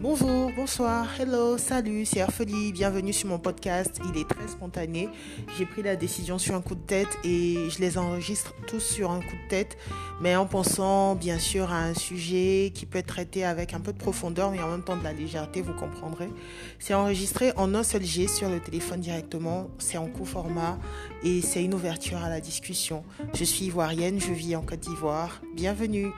Bonjour, bonsoir, hello, salut, c'est Orphelie, bienvenue sur mon podcast. Il est très spontané. J'ai pris la décision sur un coup de tête et je les enregistre tous sur un coup de tête, mais en pensant bien sûr à un sujet qui peut être traité avec un peu de profondeur, mais en même temps de la légèreté, vous comprendrez. C'est enregistré en un seul G sur le téléphone directement, c'est en court format et c'est une ouverture à la discussion. Je suis ivoirienne, je vis en Côte d'Ivoire. Bienvenue.